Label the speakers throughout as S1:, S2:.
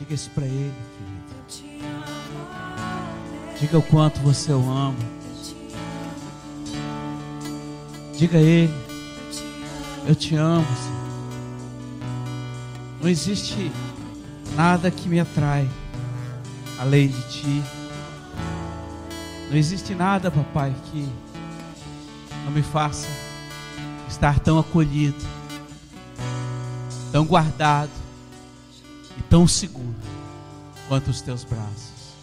S1: Diga isso para Ele, querido. Diga o quanto você o ama. Diga a Ele, eu te amo. Senhor. Não existe nada que me atrai além de Ti. Não existe nada, papai, que não me faça estar tão acolhido, tão guardado tão seguro quanto os teus braços.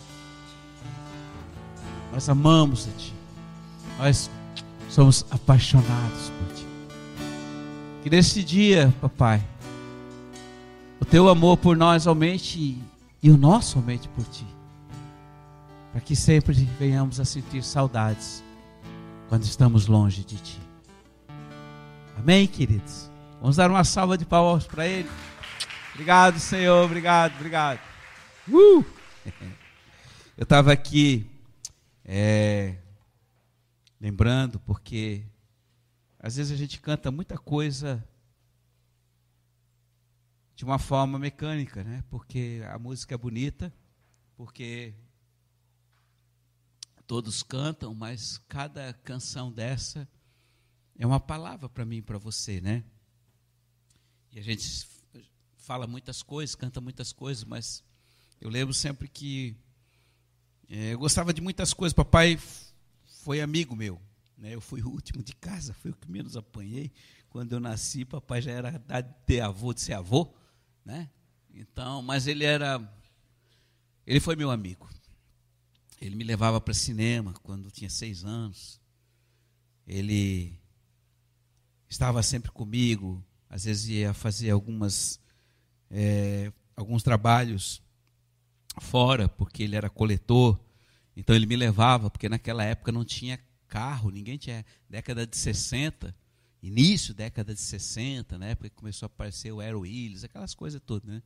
S1: Nós amamos a Ti, nós somos apaixonados por Ti. Que neste dia, papai, o Teu amor por nós aumente e o nosso aumente por Ti para que sempre venhamos a sentir saudades quando estamos longe de Ti. Amém, queridos? Vamos dar uma salva de palmas para Ele. Obrigado, Senhor, obrigado, obrigado. Uh! Eu estava aqui é, lembrando, porque às vezes a gente canta muita coisa de uma forma mecânica, né? Porque a música é bonita, porque todos cantam, mas cada canção dessa é uma palavra para mim e para você, né? E a gente fala muitas coisas, canta muitas coisas, mas eu lembro sempre que é, eu gostava de muitas coisas. Papai foi amigo meu, né? Eu fui o último de casa, fui o que menos apanhei. Quando eu nasci, papai já era de ter avô, de ser avô, né? Então, mas ele era, ele foi meu amigo. Ele me levava para cinema quando tinha seis anos. Ele estava sempre comigo. Às vezes ia fazer algumas, é, alguns trabalhos fora, porque ele era coletor. Então ele me levava, porque naquela época não tinha carro, ninguém tinha. Década de 60, início década de 60, na época que começou a aparecer o Aero Willis, aquelas coisas todas, né?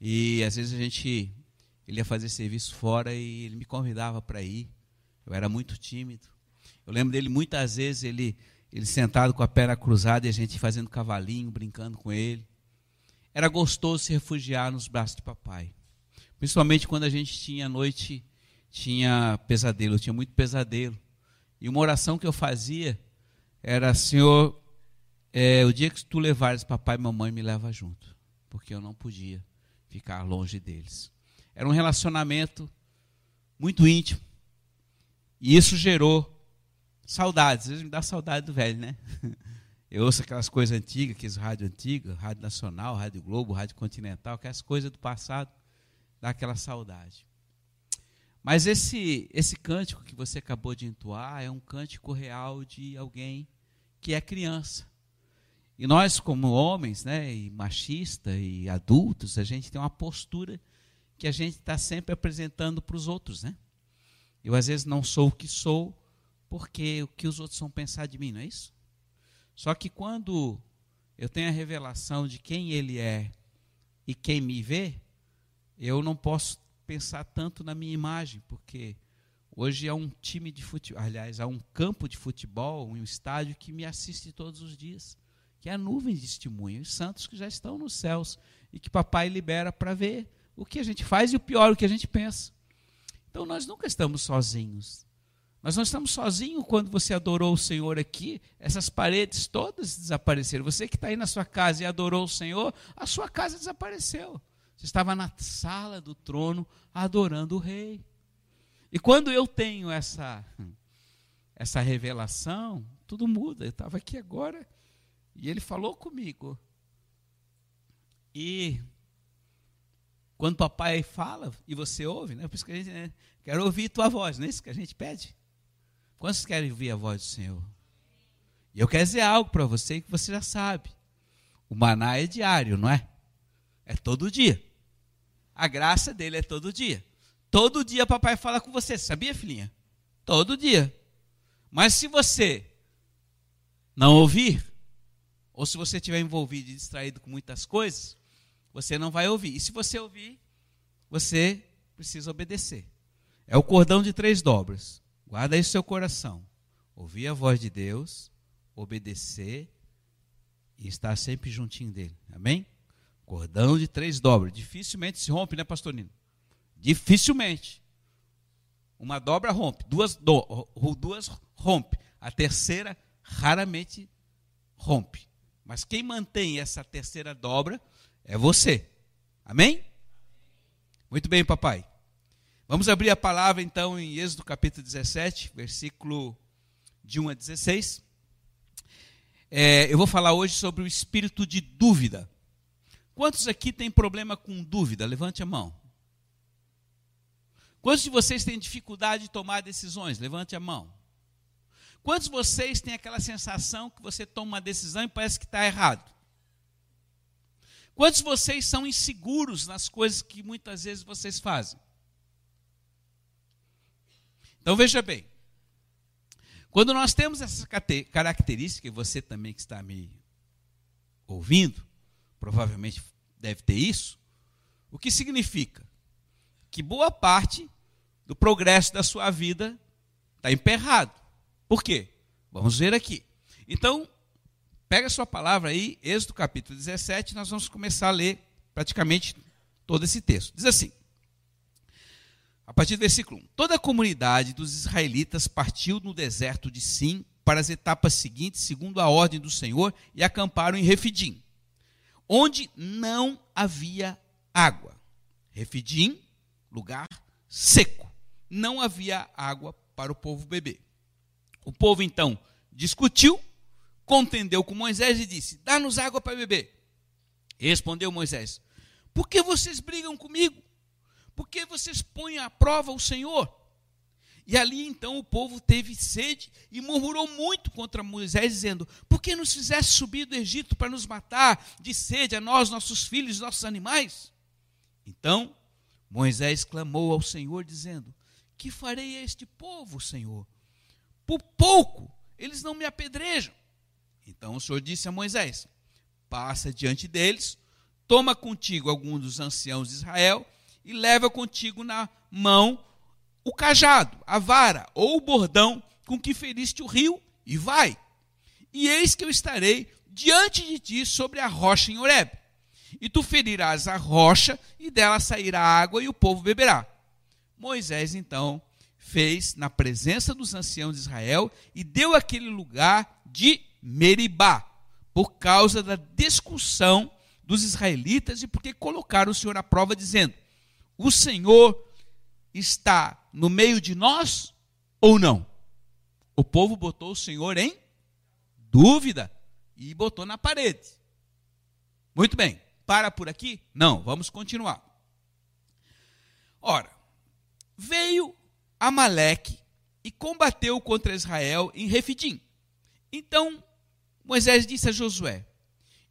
S1: E às vezes a gente ele ia fazer serviço fora e ele me convidava para ir. Eu era muito tímido. Eu lembro dele muitas vezes ele ele sentado com a perna cruzada e a gente fazendo cavalinho, brincando com ele. Era gostoso se refugiar nos braços de papai. Principalmente quando a gente tinha noite, tinha pesadelo, eu tinha muito pesadelo. E uma oração que eu fazia era, Senhor, é, o dia que tu levares papai e mamãe, me leva junto. Porque eu não podia ficar longe deles. Era um relacionamento muito íntimo. E isso gerou saudades. Às vezes me dá saudade do velho, né? Eu ouço aquelas coisas antigas, aqueles rádio antigo, rádio nacional, rádio Globo, rádio continental, aquelas coisas do passado, dá aquela saudade. Mas esse esse cântico que você acabou de entoar é um cântico real de alguém que é criança. E nós, como homens, né, e machista e adultos, a gente tem uma postura que a gente está sempre apresentando para os outros, né? Eu às vezes não sou o que sou, porque o que os outros vão pensar de mim, não é isso? Só que quando eu tenho a revelação de quem ele é e quem me vê, eu não posso pensar tanto na minha imagem, porque hoje há um time de futebol, aliás, há um campo de futebol, um estádio que me assiste todos os dias, que é a nuvem de testemunho, os santos que já estão nos céus e que papai libera para ver o que a gente faz e o pior, o que a gente pensa. Então nós nunca estamos sozinhos. Nós não estamos sozinhos quando você adorou o Senhor aqui, essas paredes todas desapareceram. Você que está aí na sua casa e adorou o Senhor, a sua casa desapareceu. Você estava na sala do trono adorando o Rei. E quando eu tenho essa, essa revelação, tudo muda. Eu estava aqui agora e ele falou comigo. E quando papai fala e você ouve, né? Por isso que a gente né, quer ouvir tua voz, não é isso que a gente pede? Quantos querem ouvir a voz do Senhor? E eu quero dizer algo para você que você já sabe. O maná é diário, não é? É todo dia. A graça dele é todo dia. Todo dia papai fala com você, sabia, filhinha? Todo dia. Mas se você não ouvir, ou se você estiver envolvido e distraído com muitas coisas, você não vai ouvir. E se você ouvir, você precisa obedecer. É o cordão de três dobras. Guarda aí seu coração. Ouvir a voz de Deus, obedecer e estar sempre juntinho dele. Amém? Cordão de três dobras. Dificilmente se rompe, né, pastorino? Dificilmente. Uma dobra rompe, duas, do, duas rompe. A terceira raramente rompe. Mas quem mantém essa terceira dobra é você. Amém? Muito bem, papai. Vamos abrir a palavra então em Êxodo capítulo 17, versículo de 1 a 16. É, eu vou falar hoje sobre o espírito de dúvida. Quantos aqui têm problema com dúvida? Levante a mão. Quantos de vocês têm dificuldade de tomar decisões? Levante a mão. Quantos de vocês têm aquela sensação que você toma uma decisão e parece que está errado? Quantos de vocês são inseguros nas coisas que muitas vezes vocês fazem? Então veja bem, quando nós temos essa característica, e você também que está me ouvindo, provavelmente deve ter isso, o que significa? Que boa parte do progresso da sua vida está emperrado. Por quê? Vamos ver aqui. Então, pega a sua palavra aí, Êxodo capítulo 17, nós vamos começar a ler praticamente todo esse texto. Diz assim: a partir do versículo 1: Toda a comunidade dos israelitas partiu no deserto de Sim para as etapas seguintes, segundo a ordem do Senhor, e acamparam em Refidim, onde não havia água. Refidim, lugar seco. Não havia água para o povo beber. O povo então discutiu, contendeu com Moisés e disse: Dá-nos água para beber. Respondeu Moisés: Por que vocês brigam comigo? Por que vocês põem à prova o Senhor? E ali então o povo teve sede e murmurou muito contra Moisés, dizendo: Por que nos fizesse subir do Egito para nos matar de sede a nós, nossos filhos, nossos animais? Então Moisés clamou ao Senhor, dizendo: Que farei a este povo, Senhor? Por pouco eles não me apedrejam. Então o Senhor disse a Moisés: Passa diante deles, toma contigo algum dos anciãos de Israel e leva contigo na mão o cajado, a vara ou o bordão com que feriste o rio e vai. E eis que eu estarei diante de ti sobre a rocha em Horeb. E tu ferirás a rocha e dela sairá água e o povo beberá. Moisés então fez na presença dos anciãos de Israel e deu aquele lugar de Meribá, por causa da discussão dos israelitas e porque colocaram o Senhor à prova, dizendo: O Senhor está no meio de nós ou não? O povo botou o Senhor em dúvida e botou na parede. Muito bem, para por aqui? Não, vamos continuar. Ora, veio Amaleque e combateu contra Israel em Refidim. Então Moisés disse a Josué: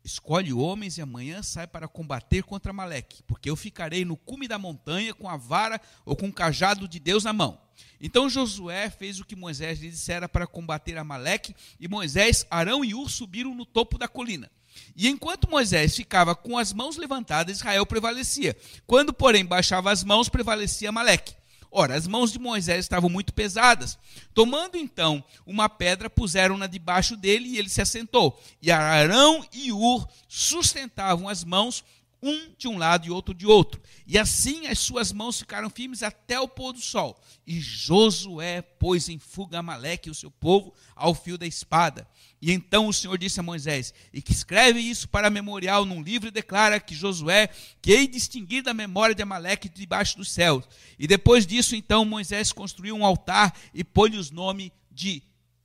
S1: Escolhe homens e amanhã sai para combater contra Maleque, porque eu ficarei no cume da montanha com a vara ou com o cajado de Deus na mão. Então Josué fez o que Moisés lhe dissera para combater Amaleque, e Moisés, Arão e Ur subiram no topo da colina. E enquanto Moisés ficava com as mãos levantadas, Israel prevalecia. Quando, porém, baixava as mãos, prevalecia Amaleque. Ora, as mãos de Moisés estavam muito pesadas. Tomando então uma pedra, puseram-na debaixo dele e ele se assentou. E Arão e Ur sustentavam as mãos, um de um lado e outro de outro. E assim as suas mãos ficaram firmes até o pôr do sol. E Josué pôs em fuga Amaleque e o seu povo ao fio da espada. E então o Senhor disse a Moisés: E que escreve isso para memorial num livro e declara que Josué, que hei distinguir da memória de Amaleque debaixo dos céus. E depois disso, então, Moisés construiu um altar e pôs-lhe os nome de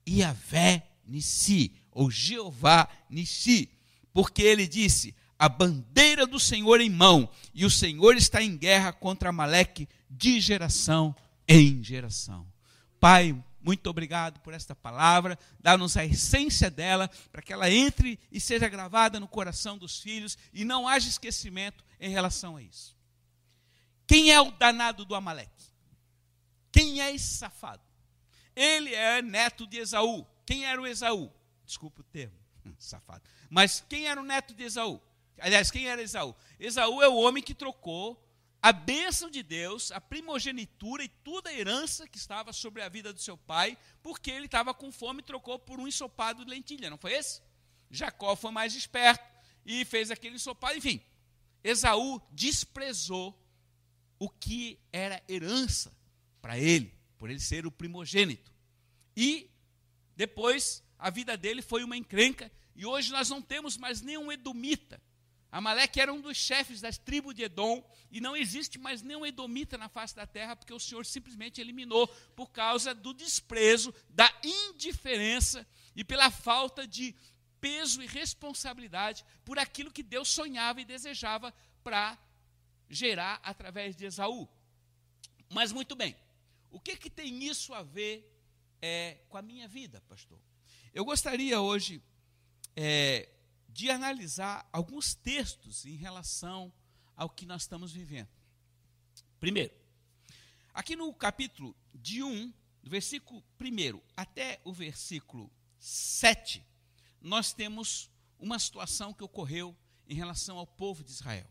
S1: Iavé Nissi, ou Jeová Nissi, porque ele disse: A bandeira do Senhor em mão, e o Senhor está em guerra contra Amaleque de geração em geração. Pai, muito obrigado por esta palavra. Dá-nos a essência dela para que ela entre e seja gravada no coração dos filhos e não haja esquecimento em relação a isso. Quem é o danado do Amaleque? Quem é esse safado? Ele é neto de Esaú. Quem era o Esaú? Desculpa o termo, safado. Mas quem era o neto de Esaú? Aliás, quem era Esaú? Esaú é o homem que trocou a bênção de Deus, a primogenitura e toda a herança que estava sobre a vida do seu pai, porque ele estava com fome e trocou por um ensopado de lentilha, não foi esse? Jacó foi mais esperto e fez aquele ensopado, enfim. Esaú desprezou o que era herança para ele, por ele ser o primogênito. E depois a vida dele foi uma encrenca, e hoje nós não temos mais nenhum edomita. Amaleque era um dos chefes das tribos de Edom, e não existe mais nenhum edomita na face da terra, porque o Senhor simplesmente eliminou por causa do desprezo, da indiferença e pela falta de peso e responsabilidade por aquilo que Deus sonhava e desejava para gerar através de Esaú. Mas muito bem, o que, que tem isso a ver é, com a minha vida, pastor? Eu gostaria hoje é, de analisar alguns textos em relação ao que nós estamos vivendo. Primeiro, aqui no capítulo de 1, do versículo 1 até o versículo 7, nós temos uma situação que ocorreu em relação ao povo de Israel.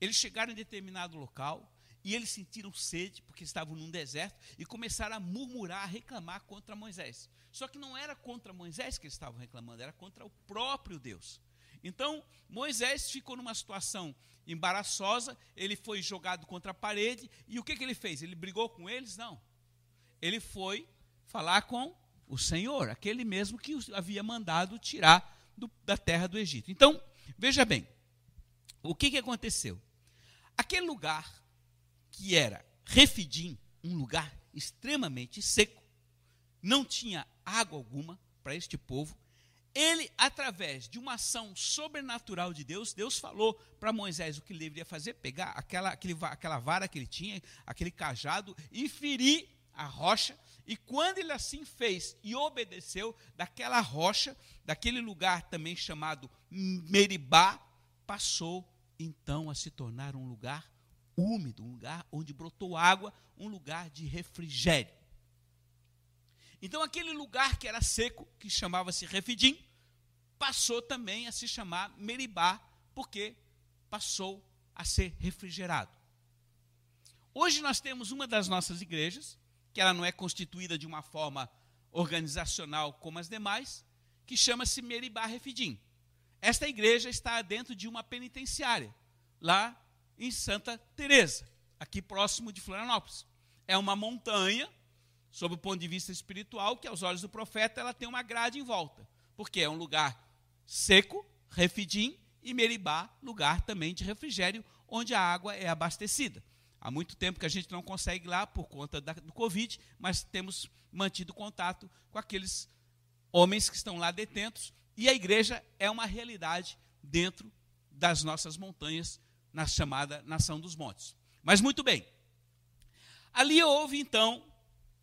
S1: Eles chegaram em determinado local e eles sentiram sede, porque estavam num deserto, e começaram a murmurar, a reclamar contra Moisés. Só que não era contra Moisés que eles estavam reclamando, era contra o próprio Deus. Então, Moisés ficou numa situação embaraçosa, ele foi jogado contra a parede, e o que, que ele fez? Ele brigou com eles? Não. Ele foi falar com o Senhor, aquele mesmo que havia mandado tirar do, da terra do Egito. Então, veja bem, o que, que aconteceu? Aquele lugar que era Refidim, um lugar extremamente seco, não tinha água alguma para este povo. Ele, através de uma ação sobrenatural de Deus, Deus falou para Moisés o que ele deveria fazer: pegar aquela, aquele, aquela vara que ele tinha, aquele cajado, e ferir a rocha. E quando ele assim fez e obedeceu, daquela rocha, daquele lugar também chamado Meribá, passou então a se tornar um lugar úmido, um lugar onde brotou água, um lugar de refrigério. Então aquele lugar que era seco, que chamava-se Refidim, passou também a se chamar Meribá, porque passou a ser refrigerado. Hoje nós temos uma das nossas igrejas, que ela não é constituída de uma forma organizacional como as demais, que chama-se Meribá Refidim. Esta igreja está dentro de uma penitenciária, lá em Santa Teresa, aqui próximo de Florianópolis. É uma montanha, sob o ponto de vista espiritual, que aos olhos do profeta ela tem uma grade em volta, porque é um lugar seco, refidim, e Meribá, lugar também de refrigério, onde a água é abastecida. Há muito tempo que a gente não consegue ir lá por conta da, do Covid, mas temos mantido contato com aqueles homens que estão lá detentos e a igreja é uma realidade dentro das nossas montanhas, na chamada Nação dos Montes. Mas muito bem. Ali houve então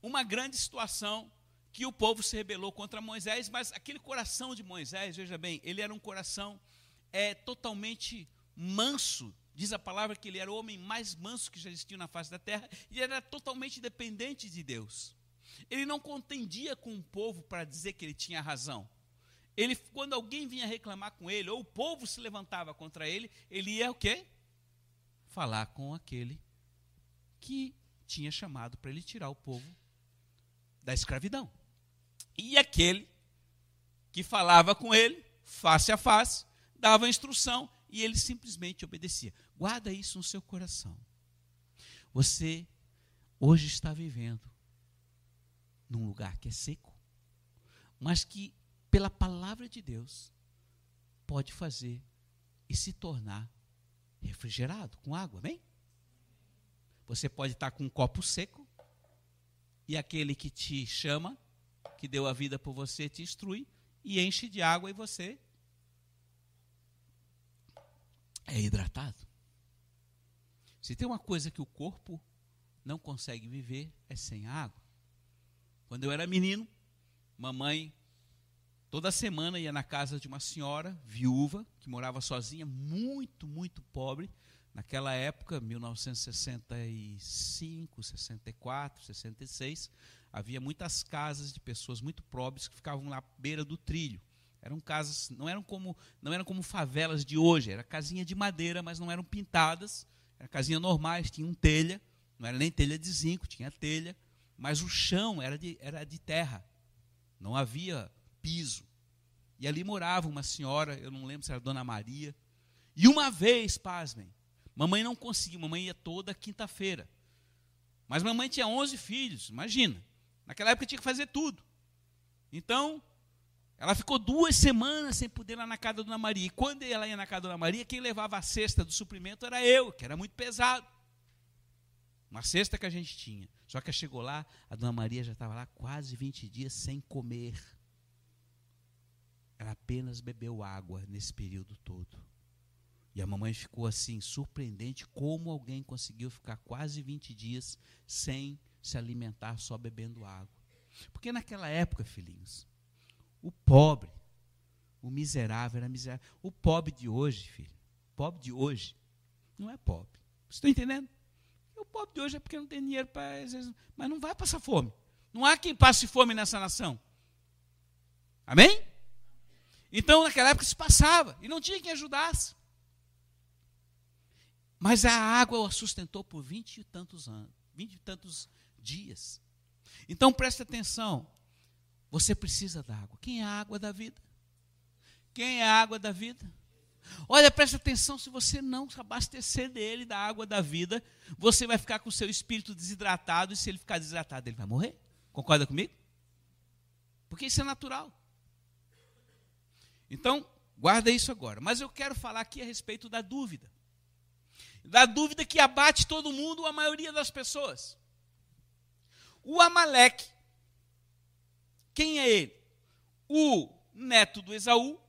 S1: uma grande situação que o povo se rebelou contra Moisés, mas aquele coração de Moisés, veja bem, ele era um coração é, totalmente manso. Diz a palavra que ele era o homem mais manso que já existiu na face da terra, e era totalmente dependente de Deus. Ele não contendia com o povo para dizer que ele tinha razão. Ele, quando alguém vinha reclamar com ele, ou o povo se levantava contra ele, ele ia o quê? Falar com aquele que tinha chamado para ele tirar o povo da escravidão. E aquele que falava com ele, face a face, dava instrução e ele simplesmente obedecia. Guarda isso no seu coração. Você hoje está vivendo num lugar que é seco, mas que pela palavra de Deus, pode fazer e se tornar refrigerado com água, bem? Você pode estar com um copo seco e aquele que te chama, que deu a vida por você, te instrui e enche de água e você é hidratado. Se tem uma coisa que o corpo não consegue viver é sem água. Quando eu era menino, mamãe Toda semana ia na casa de uma senhora viúva que morava sozinha, muito, muito pobre. Naquela época, 1965, 64, 66, havia muitas casas de pessoas muito pobres que ficavam lá à beira do trilho. Eram casas, não eram como, não eram como favelas de hoje, era casinha de madeira, mas não eram pintadas, eram casinhas normais, tinham telha, não era nem telha de zinco, tinha telha, mas o chão era de, era de terra. Não havia piso. E ali morava uma senhora, eu não lembro se era Dona Maria, E uma vez, pasmem, mamãe não conseguiu, mamãe ia toda quinta-feira. Mas mamãe tinha 11 filhos, imagina. Naquela época tinha que fazer tudo. Então, ela ficou duas semanas sem poder ir lá na casa da Dona Maria. E quando ela ia na casa da Dona Maria, quem levava a cesta do suprimento era eu, que era muito pesado. Uma cesta que a gente tinha. Só que chegou lá, a Dona Maria já estava lá quase 20 dias sem comer. Ela apenas bebeu água nesse período todo. E a mamãe ficou assim, surpreendente como alguém conseguiu ficar quase 20 dias sem se alimentar, só bebendo água. Porque naquela época, filhinhos, o pobre, o miserável era miserável. O pobre de hoje, filho, o pobre de hoje não é pobre. Você está entendendo? O pobre de hoje é porque não tem dinheiro para. Mas não vai passar fome. Não há quem passe fome nessa nação. Amém? Então, naquela época se passava e não tinha quem ajudasse. Mas a água o sustentou por vinte e tantos anos, vinte e tantos dias. Então preste atenção. Você precisa da água. Quem é a água da vida? Quem é a água da vida? Olha, preste atenção, se você não se abastecer dele, da água da vida, você vai ficar com o seu espírito desidratado, e se ele ficar desidratado, ele vai morrer. Concorda comigo? Porque isso é natural. Então, guarda isso agora. Mas eu quero falar aqui a respeito da dúvida da dúvida que abate todo mundo, a maioria das pessoas. O Amaleque, quem é ele? O neto do Esaú,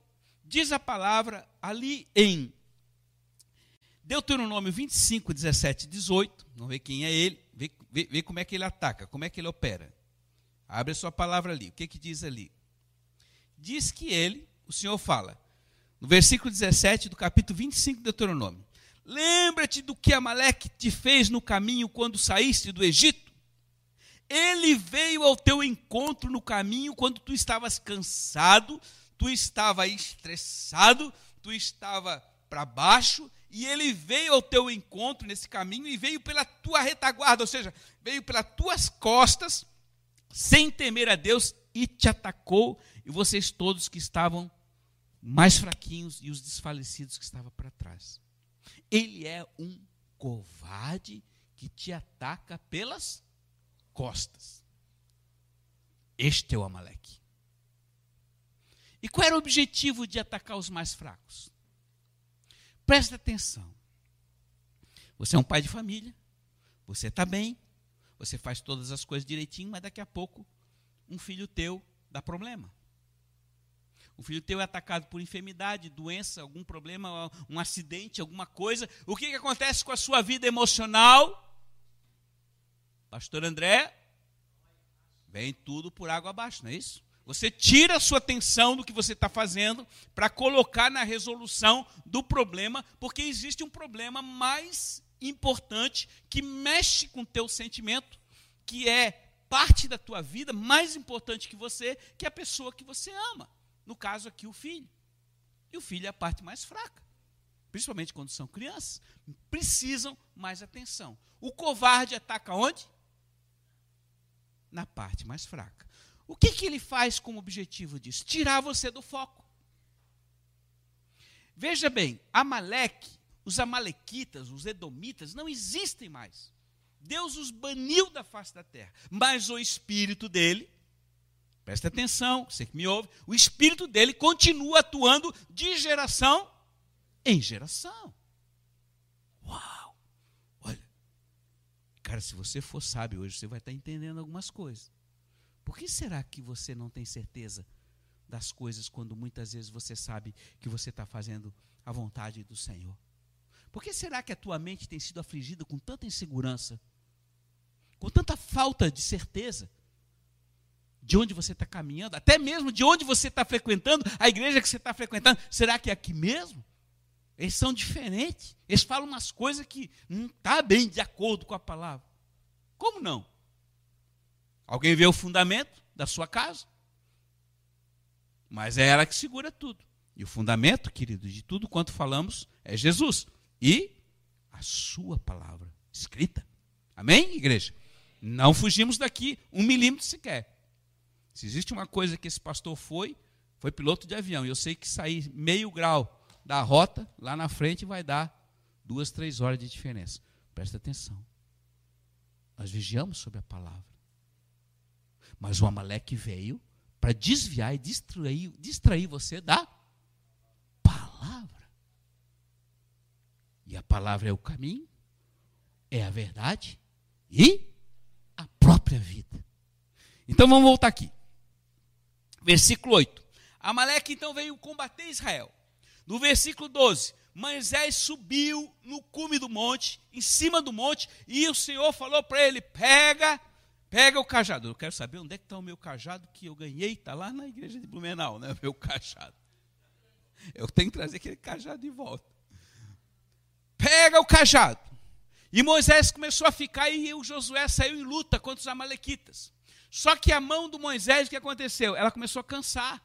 S1: diz a palavra ali em Deuteronômio 25, 17 18. Vamos ver quem é ele, vê, vê, vê, como é que ele ataca, como é que ele opera. Abre a sua palavra ali, o que, que diz ali? Diz que ele, o Senhor fala, no versículo 17 do capítulo 25 de Deuteronômio: Lembra-te do que Amaleque te fez no caminho quando saíste do Egito? Ele veio ao teu encontro no caminho quando tu estavas cansado, tu estava estressado, tu estava para baixo, e ele veio ao teu encontro nesse caminho e veio pela tua retaguarda, ou seja, veio pelas tuas costas, sem temer a Deus, e te atacou, e vocês todos que estavam mais fraquinhos e os desfalecidos que estavam para trás. Ele é um covarde que te ataca pelas costas. Este é o Amaleque. E qual era o objetivo de atacar os mais fracos? Presta atenção. Você é um pai de família, você está bem, você faz todas as coisas direitinho, mas daqui a pouco um filho teu dá problema. O filho teu é atacado por enfermidade, doença, algum problema, um acidente, alguma coisa. O que, que acontece com a sua vida emocional? Pastor André, vem tudo por água abaixo, não é isso? Você tira a sua atenção do que você está fazendo para colocar na resolução do problema, porque existe um problema mais importante que mexe com o teu sentimento, que é parte da tua vida mais importante que você, que é a pessoa que você ama. No caso aqui, o filho. E o filho é a parte mais fraca. Principalmente quando são crianças. Precisam mais atenção. O covarde ataca onde? Na parte mais fraca. O que, que ele faz como objetivo disso? Tirar você do foco. Veja bem, Amaleque, os amalequitas, os edomitas, não existem mais. Deus os baniu da face da terra. Mas o espírito dele Presta atenção, você que me ouve, o espírito dele continua atuando de geração em geração. Uau! Olha, cara, se você for sábio hoje, você vai estar entendendo algumas coisas. Por que será que você não tem certeza das coisas quando muitas vezes você sabe que você está fazendo a vontade do Senhor? Por que será que a tua mente tem sido afligida com tanta insegurança, com tanta falta de certeza? De onde você está caminhando, até mesmo de onde você está frequentando, a igreja que você está frequentando, será que é aqui mesmo? Eles são diferentes, eles falam umas coisas que não está bem de acordo com a palavra. Como não? Alguém vê o fundamento da sua casa? Mas é ela que segura tudo. E o fundamento, querido, de tudo quanto falamos é Jesus. E a sua palavra escrita. Amém, igreja? Não fugimos daqui um milímetro sequer. Se existe uma coisa que esse pastor foi, foi piloto de avião. E eu sei que sair meio grau da rota, lá na frente vai dar duas, três horas de diferença. Presta atenção. Nós vigiamos sobre a palavra. Mas o Amaleque veio para desviar e distrair, distrair você da palavra. E a palavra é o caminho, é a verdade e a própria vida. Então vamos voltar aqui. Versículo 8. Amaleque então veio combater Israel. No versículo 12, Moisés subiu no cume do monte, em cima do monte, e o Senhor falou para ele: pega, pega o cajado. Eu quero saber onde é que está o meu cajado que eu ganhei, está lá na igreja de Blumenau, né? O meu cajado. Eu tenho que trazer aquele cajado de volta. Pega o cajado. E Moisés começou a ficar e o Josué saiu em luta contra os amalequitas. Só que a mão do Moisés, o que aconteceu? Ela começou a cansar.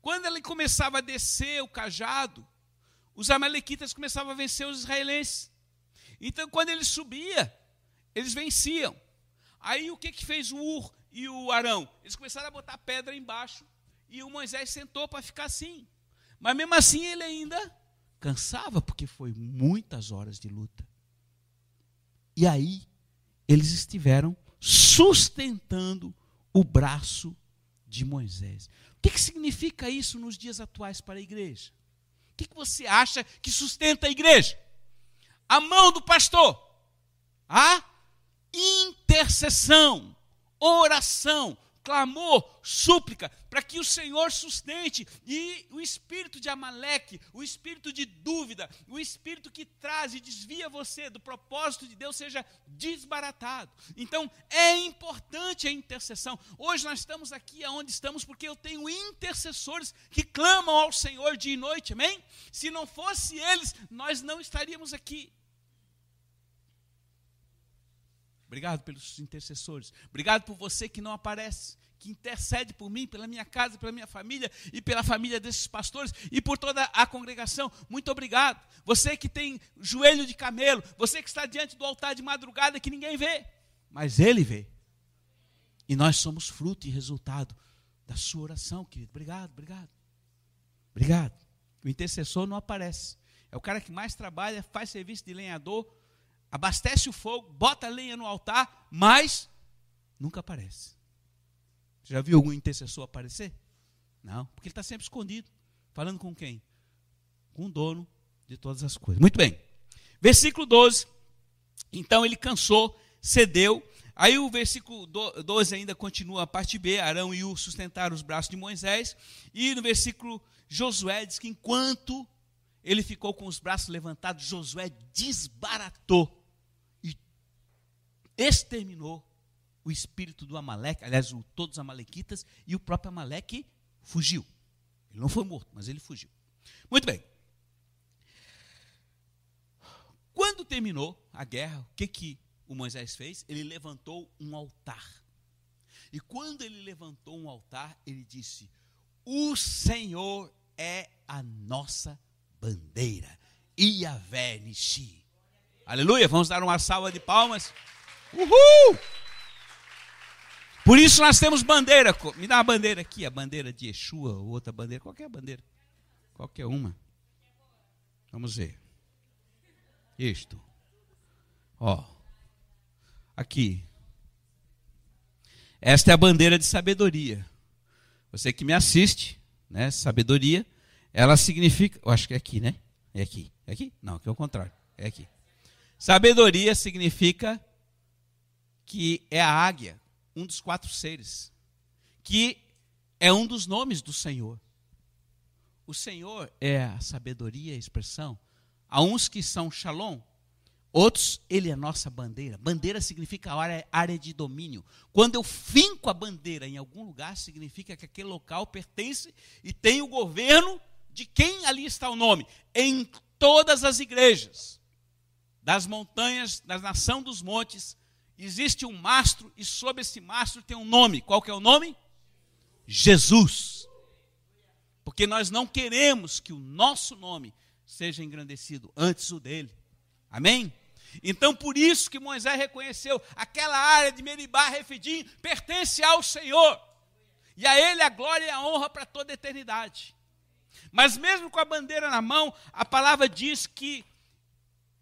S1: Quando ele começava a descer o cajado, os amalequitas começavam a vencer os israelenses. Então, quando ele subia, eles venciam. Aí o que, que fez o Ur e o Arão? Eles começaram a botar pedra embaixo e o Moisés sentou para ficar assim. Mas mesmo assim ele ainda cansava, porque foi muitas horas de luta. E aí eles estiveram sustentando o braço de Moisés. O que, que significa isso nos dias atuais para a igreja? O que, que você acha que sustenta a igreja? A mão do pastor, a intercessão, oração, clamor, súplica, para que o Senhor sustente. E o espírito de Amaleque, o espírito de dúvida, o espírito que traz e desvia você do propósito de Deus seja desbaratado. Então, é importante a intercessão. Hoje nós estamos aqui aonde estamos porque eu tenho intercessores que clamam ao Senhor dia e noite, amém? Se não fosse eles, nós não estaríamos aqui. Obrigado pelos intercessores. Obrigado por você que não aparece, que intercede por mim, pela minha casa, pela minha família e pela família desses pastores e por toda a congregação. Muito obrigado. Você que tem joelho de camelo, você que está diante do altar de madrugada que ninguém vê, mas ele vê. E nós somos fruto e resultado da sua oração, querido. Obrigado, obrigado. Obrigado. O intercessor não aparece. É o cara que mais trabalha, faz serviço de lenhador, abastece o fogo, bota a lenha no altar, mas nunca aparece. Você já viu algum intercessor aparecer? Não, porque ele está sempre escondido. Falando com quem? Com o dono de todas as coisas. Muito bem. Versículo 12. Então ele cansou, cedeu. Aí o versículo 12 ainda continua a parte B, Arão e U sustentaram os braços de Moisés. E no versículo Josué diz que enquanto ele ficou com os braços levantados, Josué desbaratou exterminou o espírito do Amaleque, aliás, o, todos os amalequitas, e o próprio Amaleque fugiu. Ele não foi morto, mas ele fugiu. Muito bem. Quando terminou a guerra, o que, que o Moisés fez? Ele levantou um altar. E quando ele levantou um altar, ele disse: O Senhor é a nossa bandeira. Iavé Nishi. Aleluia. Vamos dar uma salva de palmas. Uhul! Por isso nós temos bandeira. Me dá uma bandeira aqui, a bandeira de Yeshua, ou outra bandeira, qualquer bandeira. Qualquer uma. Vamos ver. Isto. Ó. Aqui. Esta é a bandeira de sabedoria. Você que me assiste, né? Sabedoria, ela significa. Eu acho que é aqui, né? É aqui. É aqui? Não, aqui é o contrário. É aqui. Sabedoria significa que é a águia, um dos quatro seres, que é um dos nomes do Senhor. O Senhor é a sabedoria, a expressão. Há uns que são shalom, outros, ele é nossa bandeira. Bandeira significa área, área de domínio. Quando eu finco a bandeira em algum lugar, significa que aquele local pertence e tem o governo de quem ali está o nome. Em todas as igrejas, das montanhas, da nação dos montes, existe um mastro e sob esse mastro tem um nome. Qual que é o nome? Jesus. Porque nós não queremos que o nosso nome seja engrandecido, antes o dele. Amém? Então, por isso que Moisés reconheceu aquela área de Meribá, Refidim, pertence ao Senhor. E a Ele a glória e a honra para toda a eternidade. Mas mesmo com a bandeira na mão, a palavra diz que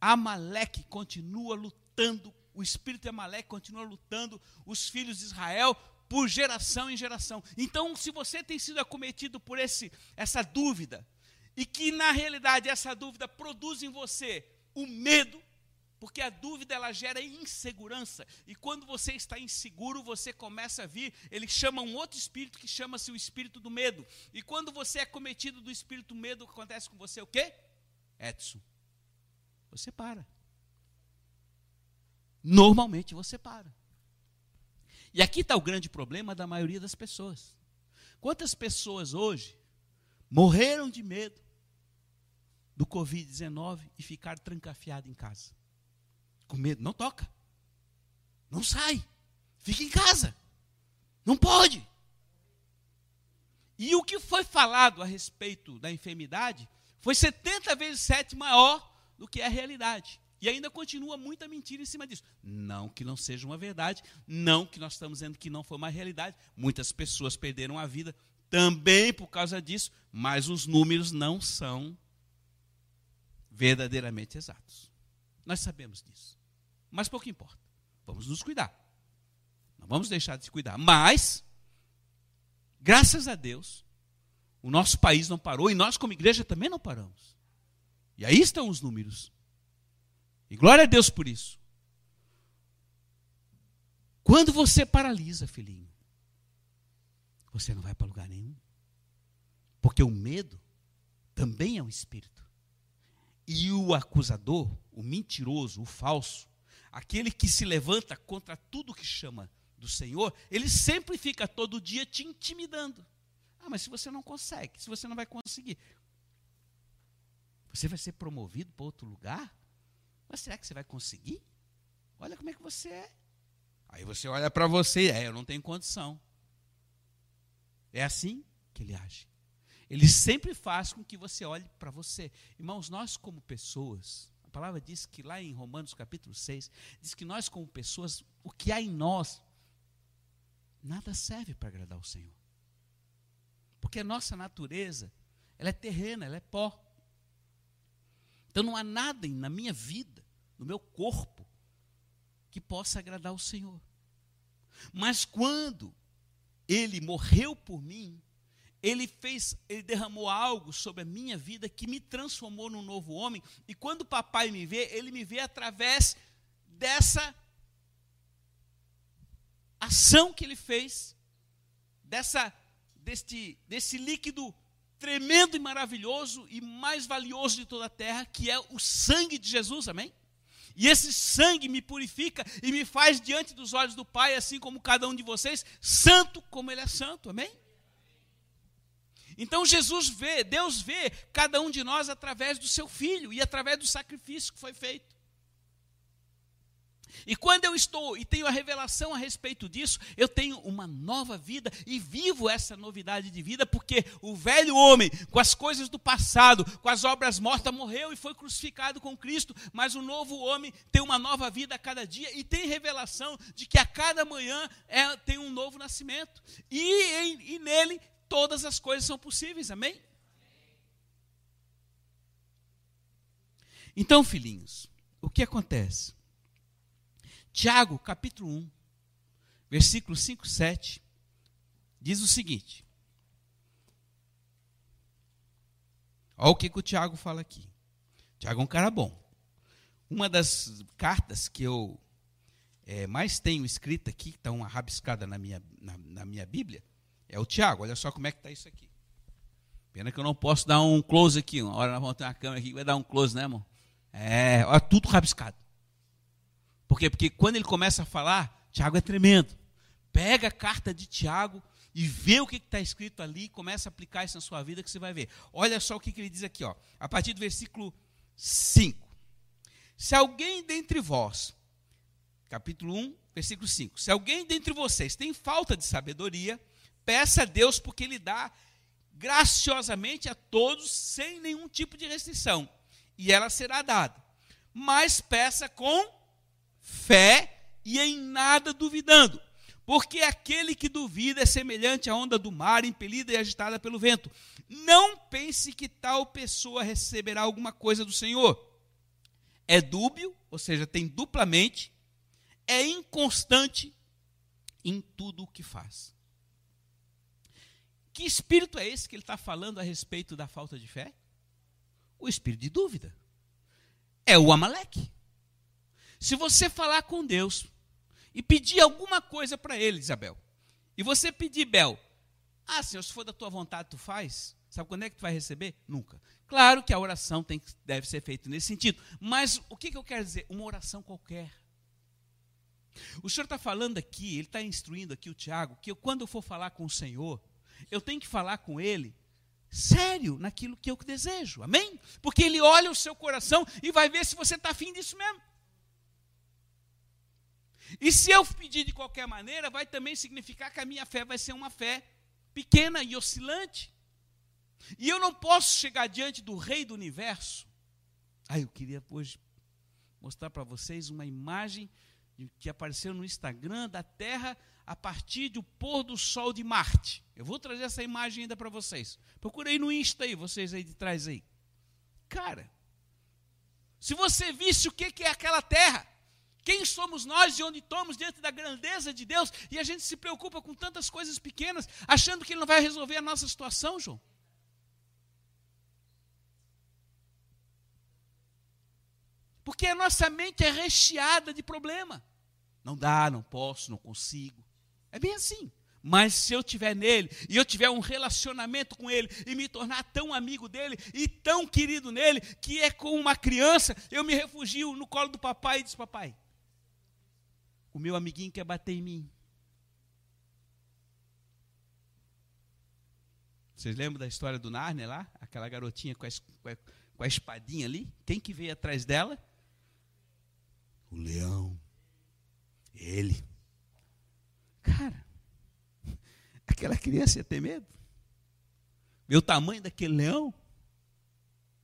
S1: Amaleque continua lutando, o espírito de Amaleque continua lutando os filhos de Israel por geração em geração. Então, se você tem sido acometido por esse, essa dúvida, e que na realidade essa dúvida produz em você o medo, porque a dúvida ela gera insegurança. E quando você está inseguro, você começa a vir, ele chama um outro espírito que chama-se o espírito do medo. E quando você é cometido do espírito do medo, o que acontece com você? O quê? Edson. Você para. Normalmente você para. E aqui está o grande problema da maioria das pessoas. Quantas pessoas hoje morreram de medo do Covid-19 e ficaram trancafiadas em casa? com medo. Não toca. Não sai. Fica em casa. Não pode. E o que foi falado a respeito da enfermidade foi 70 vezes 7 maior do que a realidade. E ainda continua muita mentira em cima disso. Não que não seja uma verdade, não que nós estamos dizendo que não foi uma realidade. Muitas pessoas perderam a vida também por causa disso, mas os números não são verdadeiramente exatos. Nós sabemos disso. Mas pouco importa. Vamos nos cuidar. Não vamos deixar de se cuidar. Mas, graças a Deus, o nosso país não parou e nós, como igreja, também não paramos. E aí estão os números. E glória a Deus por isso. Quando você paralisa, filhinho, você não vai para lugar nenhum. Porque o medo também é um espírito. E o acusador, o mentiroso, o falso, aquele que se levanta contra tudo que chama do Senhor, ele sempre fica todo dia te intimidando. Ah, mas se você não consegue, se você não vai conseguir, você vai ser promovido para outro lugar? Mas será que você vai conseguir? Olha como é que você é. Aí você olha para você, é, eu não tenho condição. É assim que ele age. Ele sempre faz com que você olhe para você. Irmãos, nós como pessoas, a palavra diz que lá em Romanos capítulo 6, diz que nós, como pessoas, o que há em nós, nada serve para agradar o Senhor. Porque a nossa natureza, ela é terrena, ela é pó. Então não há nada na minha vida, no meu corpo, que possa agradar o Senhor. Mas quando Ele morreu por mim, ele fez, ele derramou algo sobre a minha vida que me transformou num novo homem. E quando o papai me vê, ele me vê através dessa ação que ele fez, dessa deste desse líquido tremendo e maravilhoso e mais valioso de toda a terra, que é o sangue de Jesus, amém? E esse sangue me purifica e me faz diante dos olhos do Pai, assim como cada um de vocês, santo como ele é santo, amém? Então Jesus vê, Deus vê cada um de nós através do seu filho e através do sacrifício que foi feito. E quando eu estou e tenho a revelação a respeito disso, eu tenho uma nova vida e vivo essa novidade de vida, porque o velho homem, com as coisas do passado, com as obras mortas, morreu e foi crucificado com Cristo, mas o novo homem tem uma nova vida a cada dia e tem revelação de que a cada manhã é, tem um novo nascimento. E, e, e nele todas as coisas são possíveis, amém? Então, filhinhos, o que acontece? Tiago, capítulo 1, versículo 5, 7, diz o seguinte. Olha o que, que o Tiago fala aqui. Tiago é um cara bom. Uma das cartas que eu é, mais tenho escrita aqui, que está uma rabiscada na minha, na, na minha Bíblia, é o Tiago. Olha só como é que está isso aqui. Pena que eu não posso dar um close aqui. Uma hora nós vamos ter uma câmera aqui vai dar um close, né, irmão? É, olha, tudo rabiscado. Por quê? Porque quando ele começa a falar, Tiago é tremendo. Pega a carta de Tiago e vê o que está escrito ali e começa a aplicar isso na sua vida que você vai ver. Olha só o que, que ele diz aqui, ó, a partir do versículo 5. Se alguém dentre vós, capítulo 1, versículo 5. Se alguém dentre vocês tem falta de sabedoria, Peça a Deus porque Ele dá graciosamente a todos, sem nenhum tipo de restrição, e ela será dada. Mas peça com fé e em nada duvidando, porque aquele que duvida é semelhante à onda do mar, impelida e agitada pelo vento. não pense que tal pessoa receberá alguma coisa do Senhor. É dúbio, ou seja, tem duplamente, é inconstante em tudo o que faz. Que espírito é esse que ele está falando a respeito da falta de fé? O espírito de dúvida. É o Amaleque. Se você falar com Deus e pedir alguma coisa para ele, Isabel, e você pedir, Bel, ah, Senhor, se for da tua vontade, tu faz, sabe quando é que tu vai receber? Nunca. Claro que a oração tem, deve ser feita nesse sentido, mas o que, que eu quero dizer? Uma oração qualquer. O senhor está falando aqui, ele está instruindo aqui o Tiago, que eu, quando eu for falar com o Senhor, eu tenho que falar com ele sério naquilo que eu desejo, amém? Porque ele olha o seu coração e vai ver se você está afim disso mesmo. E se eu pedir de qualquer maneira, vai também significar que a minha fé vai ser uma fé pequena e oscilante. E eu não posso chegar diante do Rei do Universo. Ah, eu queria hoje mostrar para vocês uma imagem que apareceu no Instagram da Terra a partir do pôr do sol de Marte. Eu vou trazer essa imagem ainda para vocês. Procurei no Insta aí, vocês aí de trás aí. Cara, se você visse o que é aquela Terra, quem somos nós e onde estamos diante da grandeza de Deus, e a gente se preocupa com tantas coisas pequenas, achando que Ele não vai resolver a nossa situação, João. Porque a nossa mente é recheada de problema. Não dá, não posso, não consigo. É bem assim. Mas se eu tiver nele e eu tiver um relacionamento com ele e me tornar tão amigo dele e tão querido nele, que é como uma criança, eu me refugio no colo do papai e diz: Papai, o meu amiguinho quer bater em mim. Vocês lembram da história do Narnia lá? Aquela garotinha com a, com a espadinha ali? Quem que veio atrás dela? O leão. Ele. Cara, aquela criança ia ter medo. Meu tamanho daquele leão.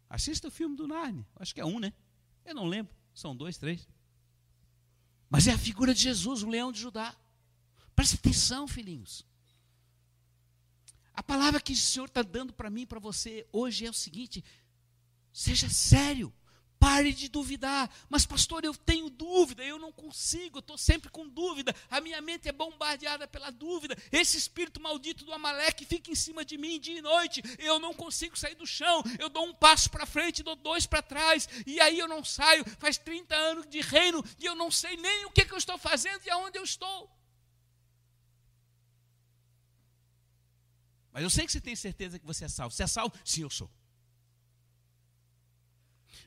S1: Assista o filme do Narnia. Acho que é um, né? Eu não lembro. São dois, três. Mas é a figura de Jesus, o leão de Judá. Preste atenção, filhinhos. A palavra que o Senhor está dando para mim para você hoje é o seguinte: seja sério. Pare de duvidar. Mas, pastor, eu tenho dúvida, eu não consigo, eu estou sempre com dúvida. A minha mente é bombardeada pela dúvida. Esse espírito maldito do Amaleque fica em cima de mim dia e noite. Eu não consigo sair do chão. Eu dou um passo para frente, dou dois para trás. E aí eu não saio. Faz 30 anos de reino e eu não sei nem o que, que eu estou fazendo e aonde eu estou. Mas eu sei que você tem certeza que você é salvo. Você é salvo? Sim, eu sou.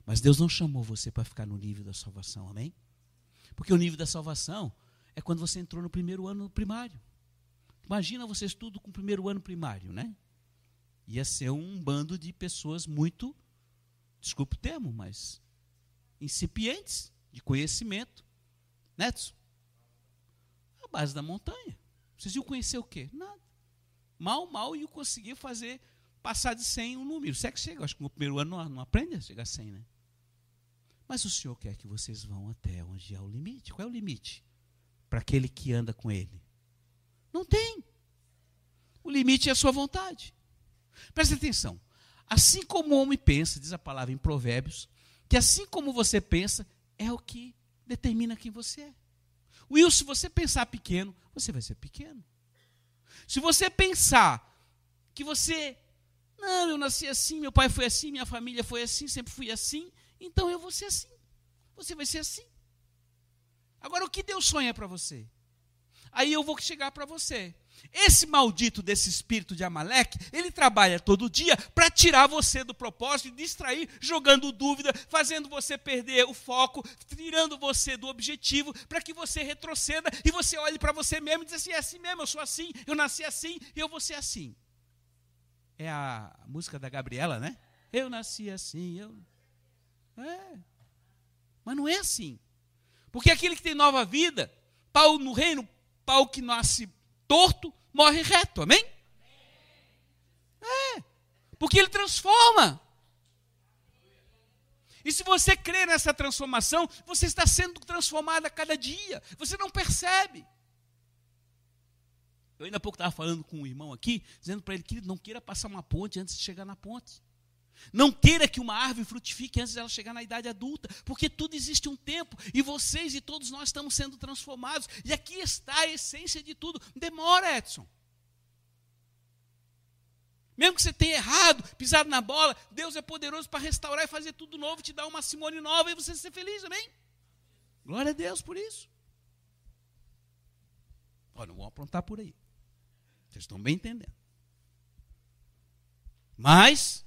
S1: Mas Deus não chamou você para ficar no nível da salvação, amém? Porque o nível da salvação é quando você entrou no primeiro ano primário. Imagina você estudo com o primeiro ano primário, né? Ia ser um bando de pessoas muito, desculpe o termo, mas incipientes de conhecimento. Netos? A base da montanha. Vocês iam conhecer o quê? Nada. Mal, mal iam conseguir fazer passar de 100 um número. Se é que chega, acho que no primeiro ano não, não aprende a chegar a 100, né? Mas o Senhor quer que vocês vão até onde é o limite. Qual é o limite? Para aquele que anda com Ele. Não tem. O limite é a sua vontade. Preste atenção. Assim como o homem pensa, diz a palavra em Provérbios, que assim como você pensa, é o que determina quem você é. Will, se você pensar pequeno, você vai ser pequeno. Se você pensar que você, não, eu nasci assim, meu pai foi assim, minha família foi assim, sempre fui assim, então eu vou ser assim. Você vai ser assim. Agora, o que Deus sonha para você? Aí eu vou chegar para você. Esse maldito desse espírito de Amaleque, ele trabalha todo dia para tirar você do propósito e distrair, jogando dúvida, fazendo você perder o foco, tirando você do objetivo, para que você retroceda e você olhe para você mesmo e diz assim: é assim mesmo, eu sou assim, eu nasci assim eu vou ser assim. É a música da Gabriela, né? Eu nasci assim, eu. É. Mas não é assim. Porque aquele que tem nova vida, pau no reino, pau que nasce torto, morre reto. Amém? É. Porque ele transforma. E se você crê nessa transformação, você está sendo transformado a cada dia. Você não percebe. Eu ainda há pouco estava falando com um irmão aqui, dizendo para ele que não queira passar uma ponte antes de chegar na ponte. Não queira que uma árvore frutifique antes dela chegar na idade adulta, porque tudo existe um tempo, e vocês e todos nós estamos sendo transformados. E aqui está a essência de tudo. Demora, Edson. Mesmo que você tenha errado, pisado na bola, Deus é poderoso para restaurar e fazer tudo novo, te dar uma Simone nova e você ser feliz, amém? Glória a Deus por isso. Olha, não vão aprontar por aí. Vocês estão bem entendendo. Mas,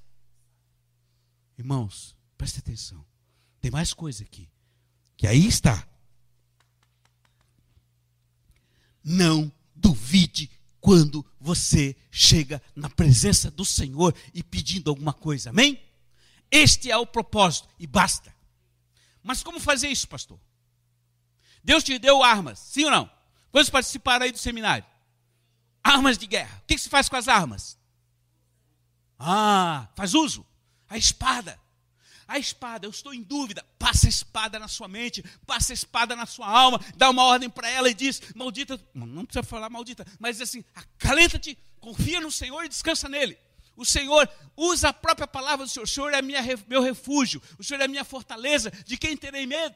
S1: irmãos, preste atenção. Tem mais coisa aqui. Que aí está. Não duvide quando você chega na presença do Senhor e pedindo alguma coisa. Amém? Este é o propósito e basta. Mas como fazer isso, pastor? Deus te deu armas, sim ou não? Quantos participaram aí do seminário? Armas de guerra. O que se faz com as armas? Ah, faz uso. A espada. A espada, eu estou em dúvida. Passa a espada na sua mente, passa a espada na sua alma, dá uma ordem para ela e diz: Maldita, não precisa falar maldita, mas diz assim: acalenta-te, confia no Senhor e descansa nele. O Senhor usa a própria palavra do Senhor. O Senhor é minha, meu refúgio, o Senhor é minha fortaleza. De quem terei medo?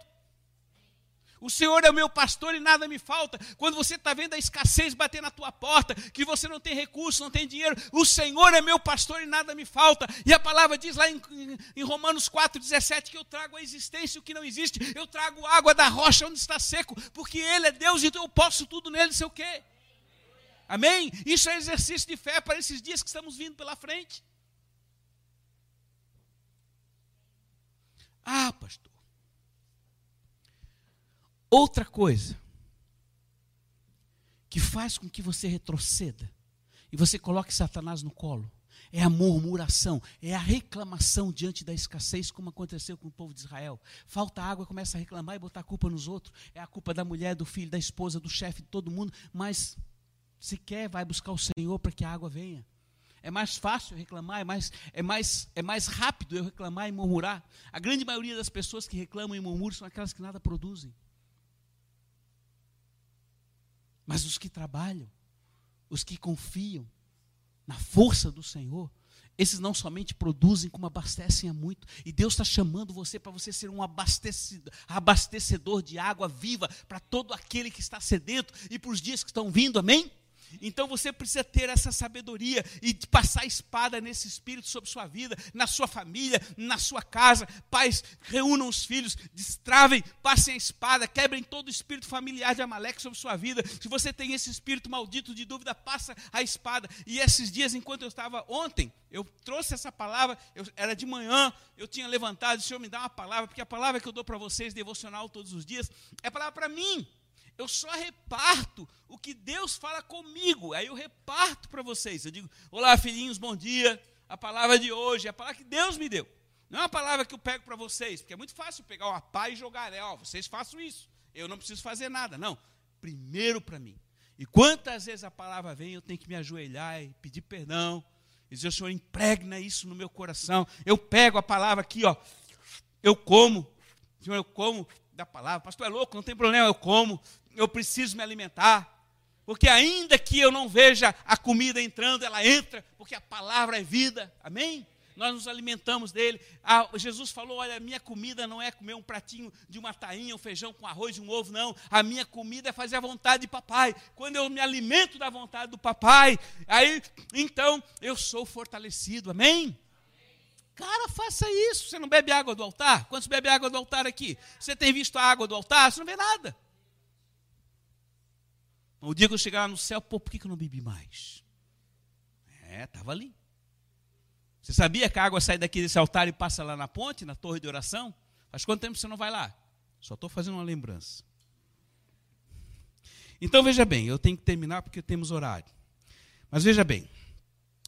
S1: O Senhor é o meu pastor e nada me falta. Quando você está vendo a escassez bater na tua porta, que você não tem recurso, não tem dinheiro, o Senhor é meu pastor e nada me falta. E a palavra diz lá em, em Romanos 4,17 que eu trago a existência o que não existe. Eu trago água da rocha onde está seco, porque Ele é Deus e eu posso tudo nele, sei o quê. Amém? Isso é exercício de fé para esses dias que estamos vindo pela frente. Ah, pastor. Outra coisa que faz com que você retroceda e você coloque Satanás no colo é a murmuração, é a reclamação diante da escassez, como aconteceu com o povo de Israel. Falta água, começa a reclamar e botar a culpa nos outros. É a culpa da mulher, do filho, da esposa, do chefe, de todo mundo. Mas se quer, vai buscar o Senhor para que a água venha. É mais fácil reclamar, é mais, é, mais, é mais rápido eu reclamar e murmurar. A grande maioria das pessoas que reclamam e murmuram são aquelas que nada produzem. Mas os que trabalham, os que confiam na força do Senhor, esses não somente produzem, como abastecem a muito. E Deus está chamando você para você ser um abastecedor, de água viva para todo aquele que está sedento e para os dias que estão vindo, amém? Então você precisa ter essa sabedoria e passar a espada nesse espírito sobre sua vida, na sua família, na sua casa. Pais, reúnam os filhos, destravem, passem a espada, quebrem todo o espírito familiar de Amaleque sobre sua vida. Se você tem esse espírito maldito de dúvida, passa a espada. E esses dias, enquanto eu estava ontem, eu trouxe essa palavra, eu, era de manhã, eu tinha levantado, o Senhor me dá uma palavra, porque a palavra que eu dou para vocês, devocional todos os dias, é palavra para mim. Eu só reparto o que Deus fala comigo. Aí eu reparto para vocês. Eu digo: Olá, filhinhos, bom dia. A palavra de hoje é a palavra que Deus me deu. Não é uma palavra que eu pego para vocês, porque é muito fácil pegar uma pá e jogar, né? Ó, vocês façam isso. Eu não preciso fazer nada. Não. Primeiro para mim. E quantas vezes a palavra vem, eu tenho que me ajoelhar e pedir perdão. E dizer, Senhor, impregna isso no meu coração. Eu pego a palavra aqui, ó. Eu como. Senhor, eu como da palavra. Pastor, é louco, não tem problema, eu como eu preciso me alimentar. Porque ainda que eu não veja a comida entrando, ela entra, porque a palavra é vida. Amém? Nós nos alimentamos dele. Ah, Jesus falou: Olha, a minha comida não é comer um pratinho de uma tainha, um feijão com arroz e um ovo, não. A minha comida é fazer a vontade de papai. Quando eu me alimento da vontade do papai, aí então eu sou fortalecido. Amém? Cara, faça isso. Você não bebe água do altar? Quantos bebe água do altar aqui? Você tem visto a água do altar? Você não vê nada. O dia que eu chegar lá no céu, pô, por que, eu não bebi mais? É, estava ali. Você sabia que a água sai daqui desse altar e passa lá na ponte, na torre de oração? Faz quanto tempo você não vai lá? Só estou fazendo uma lembrança. Então veja bem, eu tenho que terminar porque temos horário. Mas veja bem,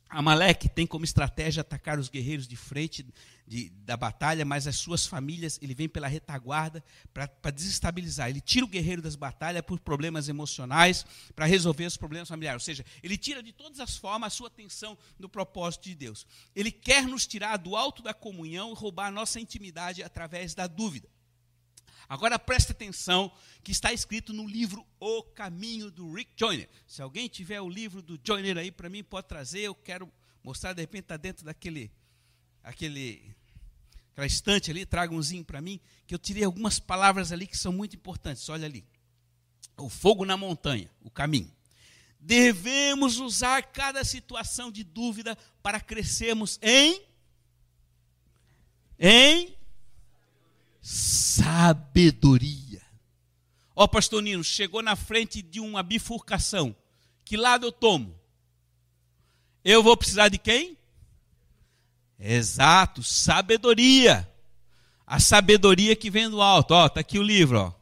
S1: Amaleque tem como estratégia atacar os guerreiros de frente de, da batalha, mas as suas famílias, ele vem pela retaguarda para desestabilizar. Ele tira o guerreiro das batalhas por problemas emocionais, para resolver os problemas familiares. Ou seja, ele tira de todas as formas a sua atenção do propósito de Deus. Ele quer nos tirar do alto da comunhão e roubar a nossa intimidade através da dúvida. Agora preste atenção que está escrito no livro O Caminho do Rick Joyner. Se alguém tiver o livro do Joyner aí para mim, pode trazer. Eu quero mostrar, de repente está dentro daquele, aquele, aquela estante ali, traga umzinho para mim, que eu tirei algumas palavras ali que são muito importantes. Olha ali. O fogo na montanha, o caminho. Devemos usar cada situação de dúvida para crescermos em em sabedoria. Ó, oh, pastor Nino, chegou na frente de uma bifurcação. Que lado eu tomo? Eu vou precisar de quem? Exato, sabedoria. A sabedoria que vem do alto. Ó, tá aqui o livro, ó.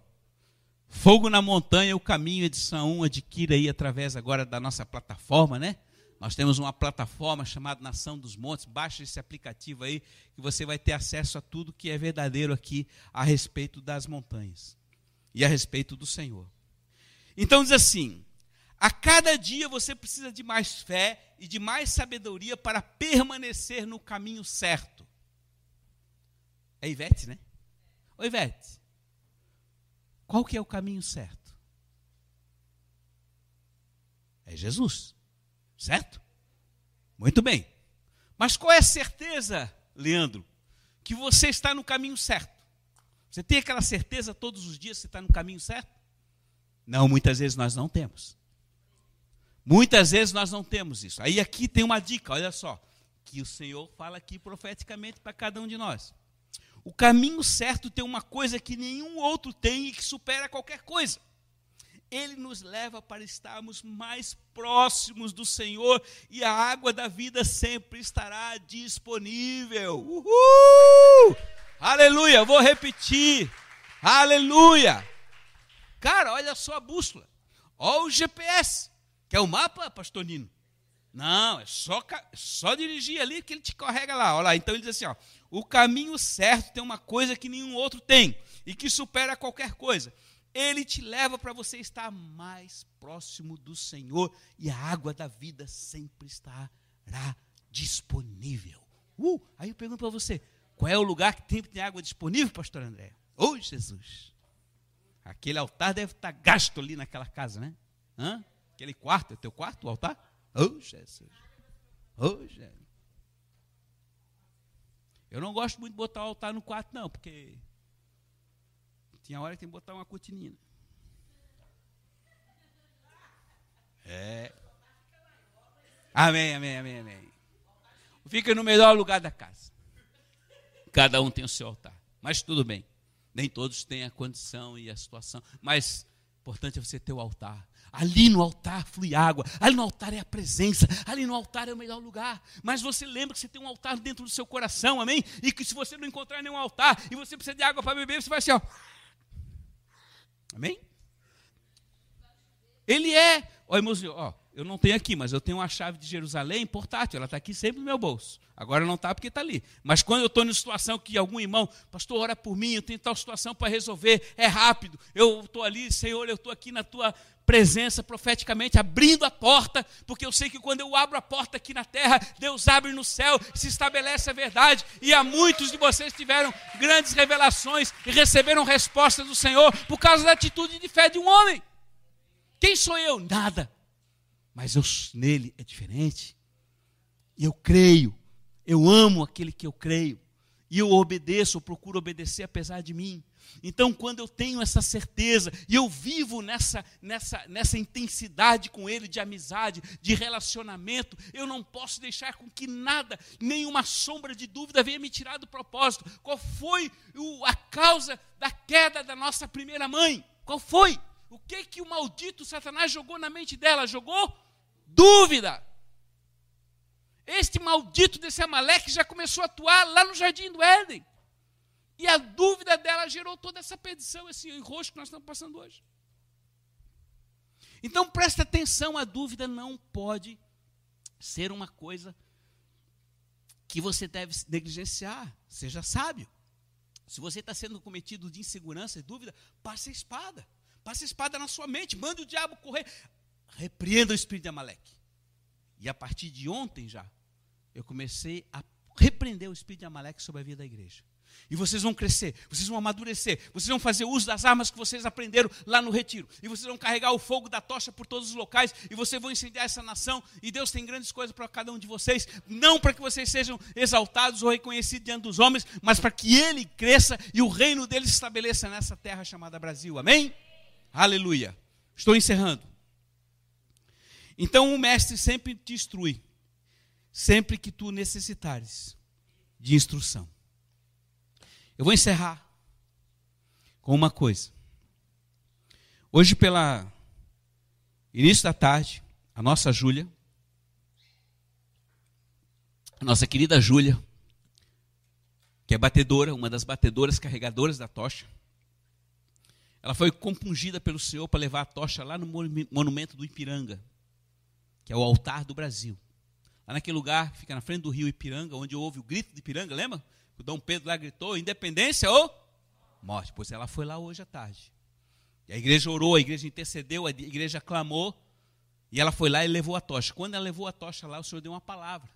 S1: Fogo na Montanha, o caminho, edição 1, adquira aí através agora da nossa plataforma, né? Nós temos uma plataforma chamada Nação dos Montes. Baixe esse aplicativo aí que você vai ter acesso a tudo que é verdadeiro aqui a respeito das montanhas e a respeito do Senhor. Então diz assim: a cada dia você precisa de mais fé e de mais sabedoria para permanecer no caminho certo. É Ivete, né? Oi, Ivete. Qual que é o caminho certo? É Jesus. Certo? Muito bem. Mas qual é a certeza, Leandro, que você está no caminho certo? Você tem aquela certeza todos os dias que você está no caminho certo? Não, muitas vezes nós não temos. Muitas vezes nós não temos isso. Aí aqui tem uma dica, olha só, que o Senhor fala aqui profeticamente para cada um de nós. O caminho certo tem uma coisa que nenhum outro tem e que supera qualquer coisa. Ele nos leva para estarmos mais próximos do Senhor e a água da vida sempre estará disponível. Uhul! Aleluia! Vou repetir. Aleluia! Cara, olha só a bússola. Olha o GPS, que é o mapa, pastor Nino. Não, é só, só dirigir ali que ele te carrega lá. Olha lá, então ele diz assim: ó, o caminho certo tem uma coisa que nenhum outro tem e que supera qualquer coisa. Ele te leva para você estar mais próximo do Senhor e a água da vida sempre estará disponível. Uh, aí eu pergunto para você: qual é o lugar que sempre tem água disponível, pastor André? Oh, Jesus! Aquele altar deve estar gasto ali naquela casa, né? Hã? Aquele quarto, é teu quarto, o altar? Oh, Jesus! Oh, Jesus! Eu não gosto muito de botar o altar no quarto, não, porque tinha hora que tem que botar uma cortininha. É. Amém, amém, amém, amém. Fica no melhor lugar da casa. Cada um tem o seu altar. Mas tudo bem. Nem todos têm a condição e a situação. Mas importante é você ter o altar. Ali no altar flui água, ali no altar é a presença, ali no altar é o melhor lugar. Mas você lembra que você tem um altar dentro do seu coração, amém? E que se você não encontrar nenhum altar e você precisa de água para beber, você vai assim, ó. Amém? Ele é, ó, irmãozinho, ó, eu não tenho aqui, mas eu tenho uma chave de Jerusalém portátil, ela está aqui sempre no meu bolso. Agora não está porque está ali. Mas quando eu estou em situação que algum irmão, pastor, ora por mim, eu tenho tal situação para resolver, é rápido. Eu estou ali, Senhor, eu estou aqui na tua presença profeticamente, abrindo a porta, porque eu sei que quando eu abro a porta aqui na terra, Deus abre no céu, se estabelece a verdade, e há muitos de vocês tiveram grandes revelações e receberam respostas do Senhor por causa da atitude de fé de um homem. Quem sou eu? Nada mas eu, nele é diferente. Eu creio, eu amo aquele que eu creio, e eu obedeço, eu procuro obedecer apesar de mim. Então, quando eu tenho essa certeza e eu vivo nessa, nessa, nessa intensidade com Ele, de amizade, de relacionamento, eu não posso deixar com que nada, nenhuma sombra de dúvida venha me tirar do propósito. Qual foi o, a causa da queda da nossa primeira mãe? Qual foi? O que que o maldito Satanás jogou na mente dela? Jogou dúvida. Este maldito desse Amaleque já começou a atuar lá no jardim do Éden. E a dúvida dela gerou toda essa perdição, esse enrosco que nós estamos passando hoje. Então presta atenção, a dúvida não pode ser uma coisa que você deve negligenciar. Seja sábio. Se você está sendo cometido de insegurança e dúvida, passe a espada. Passe a espada na sua mente, mande o diabo correr repreenda o espírito de Amaleque. E a partir de ontem já, eu comecei a repreender o espírito de Amaleque sobre a vida da igreja. E vocês vão crescer, vocês vão amadurecer, vocês vão fazer uso das armas que vocês aprenderam lá no retiro. E vocês vão carregar o fogo da tocha por todos os locais e vocês vão incendiar essa nação. E Deus tem grandes coisas para cada um de vocês, não para que vocês sejam exaltados ou reconhecidos diante dos homens, mas para que ele cresça e o reino dele se estabeleça nessa terra chamada Brasil. Amém? Aleluia. Estou encerrando. Então o mestre sempre te instrui, sempre que tu necessitares de instrução. Eu vou encerrar com uma coisa. Hoje, pela início da tarde, a nossa Júlia, a nossa querida Júlia, que é batedora, uma das batedoras carregadoras da tocha, ela foi compungida pelo Senhor para levar a tocha lá no monumento do Ipiranga, que é o altar do Brasil. Lá naquele lugar fica na frente do rio Ipiranga, onde houve o grito de Ipiranga, lembra? O Dom Pedro lá gritou: independência ou morte. Pois ela foi lá hoje à tarde. E a igreja orou, a igreja intercedeu, a igreja clamou. E ela foi lá e levou a tocha. Quando ela levou a tocha lá, o Senhor deu uma palavra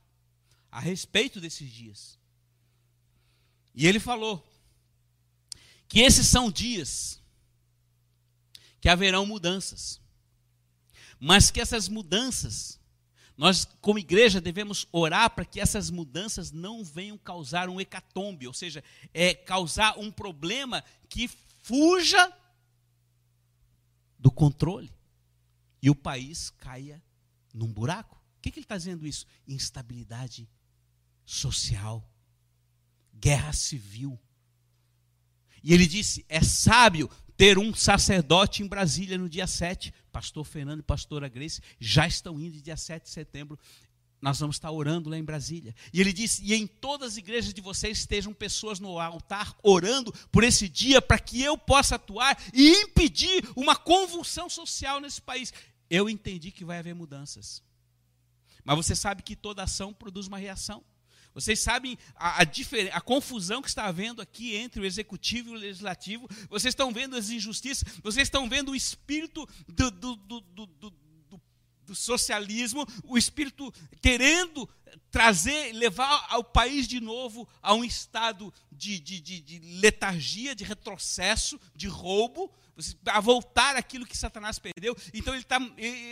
S1: a respeito desses dias. E ele falou que esses são dias que haverão mudanças. Mas que essas mudanças nós, como igreja, devemos orar para que essas mudanças não venham causar um hecatombe, ou seja, é, causar um problema que fuja do controle e o país caia num buraco. O que, que ele está dizendo isso? Instabilidade social, guerra civil. E ele disse: é sábio ter um sacerdote em Brasília no dia 7. Pastor Fernando e pastora Grace já estão indo dia 7 de setembro. Nós vamos estar orando lá em Brasília. E ele disse: e em todas as igrejas de vocês estejam pessoas no altar orando por esse dia, para que eu possa atuar e impedir uma convulsão social nesse país. Eu entendi que vai haver mudanças. Mas você sabe que toda ação produz uma reação. Vocês sabem a, a, a, confusão que está havendo aqui entre o executivo e o legislativo. Vocês estão vendo as injustiças. Vocês estão vendo o espírito do, do, do, do, do socialismo, o espírito querendo trazer, levar o país de novo a um estado de, de, de, de letargia, de retrocesso, de roubo, a voltar aquilo que Satanás perdeu. Então ele tá,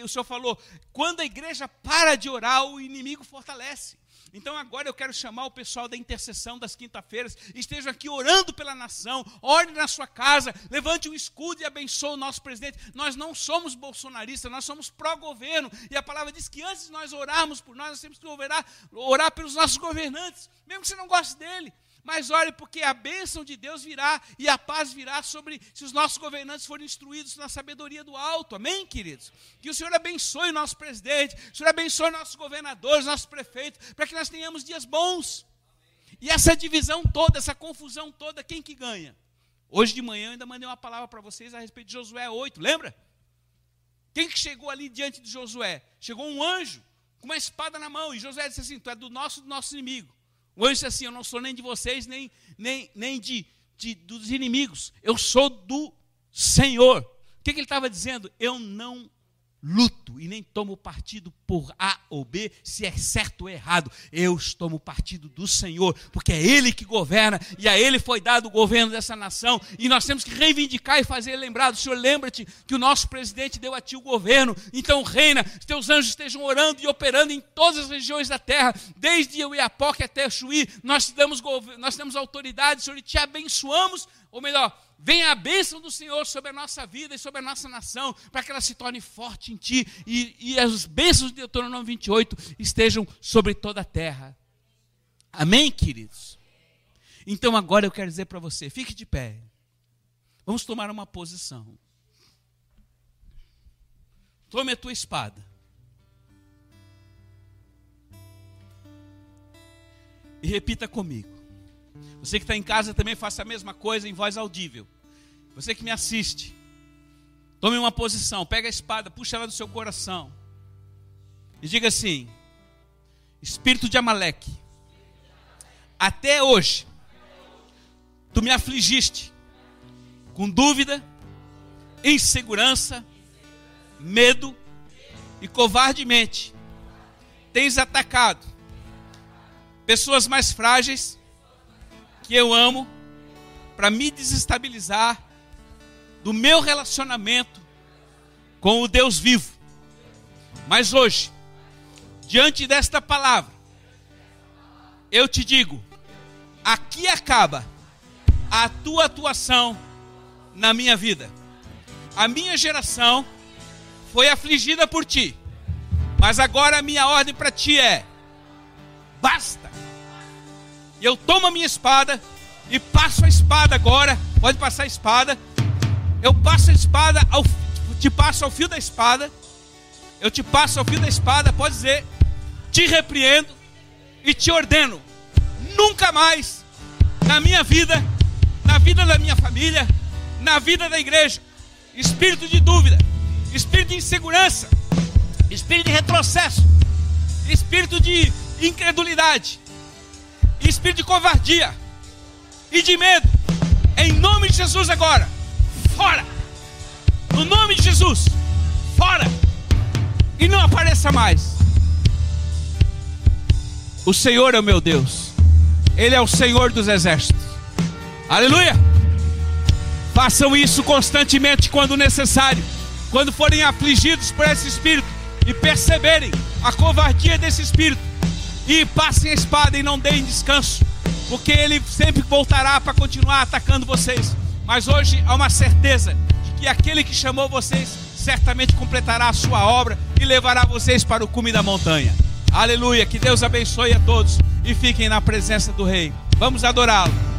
S1: o Senhor falou: quando a igreja para de orar, o inimigo fortalece. Então agora eu quero chamar o pessoal da intercessão das quinta-feiras, estejam aqui orando pela nação, ore na sua casa, levante um escudo e abençoe o nosso presidente. Nós não somos bolsonaristas, nós somos pró-governo. E a palavra diz que antes de nós orarmos por nós, nós temos que orar, orar pelos nossos governantes, mesmo que você não goste dele mas olhe, porque a bênção de Deus virá e a paz virá sobre se os nossos governantes forem instruídos na sabedoria do alto. Amém, queridos? Que o Senhor abençoe o nosso presidente, o Senhor abençoe nossos governadores, nossos prefeitos, para que nós tenhamos dias bons. E essa divisão toda, essa confusão toda, quem que ganha? Hoje de manhã eu ainda mandei uma palavra para vocês a respeito de Josué 8, lembra? Quem que chegou ali diante de Josué? Chegou um anjo com uma espada na mão, e Josué disse assim: Tu é do nosso do nosso inimigo. O anjo disse assim: Eu não sou nem de vocês, nem, nem, nem de, de dos inimigos. Eu sou do Senhor. O que, que ele estava dizendo? Eu não luto e nem tomo partido por A ou B, se é certo ou errado. Eu tomo partido do Senhor, porque é Ele que governa e a Ele foi dado o governo dessa nação. E nós temos que reivindicar e fazer lembrar do Senhor. Lembra-te que o nosso presidente deu a ti o governo, então reina, teus anjos estejam orando e operando em todas as regiões da terra, desde Uiapoque até Chuí. Nós te damos, nós temos autoridade, Senhor, e te abençoamos, ou melhor, venha a bênção do Senhor sobre a nossa vida e sobre a nossa nação, para que ela se torne forte em Ti e, e as bênçãos de Deuteronômio 28 estejam sobre toda a terra. Amém, queridos? Então agora eu quero dizer para você: fique de pé. Vamos tomar uma posição. Tome a tua espada. E repita comigo. Você que está em casa também faça a mesma coisa em voz audível. Você que me assiste, tome uma posição, pega a espada, puxa ela do seu coração e diga assim: Espírito de Amaleque, até hoje tu me afligiste com dúvida, insegurança, medo e covardemente tens atacado pessoas mais frágeis que eu amo
S2: para me desestabilizar do meu relacionamento com o Deus vivo. Mas hoje, diante desta palavra, eu te digo: aqui acaba a tua atuação na minha vida. A minha geração foi afligida por ti, mas agora a minha ordem para ti é: basta. E eu tomo a minha espada e passo a espada agora. Pode passar a espada. Eu passo a espada, ao, te passo ao fio da espada. Eu te passo ao fio da espada. Pode dizer, te repreendo e te ordeno. Nunca mais na minha vida, na vida da minha família, na vida da igreja, espírito de dúvida, espírito de insegurança, espírito de retrocesso, espírito de incredulidade, espírito de covardia e de medo. Em nome de Jesus agora, fora. No nome de Jesus, fora. E não apareça mais. O Senhor é o meu Deus. Ele é o Senhor dos exércitos. Aleluia! Façam isso constantemente quando necessário. Quando forem afligidos por esse espírito e perceberem a covardia desse espírito, e passem a espada e não deem descanso, porque ele sempre voltará para continuar atacando vocês. Mas hoje há uma certeza de que aquele que chamou vocês certamente completará a sua obra e levará vocês para o cume da montanha. Aleluia, que Deus abençoe a todos e fiquem na presença do Rei. Vamos adorá-lo.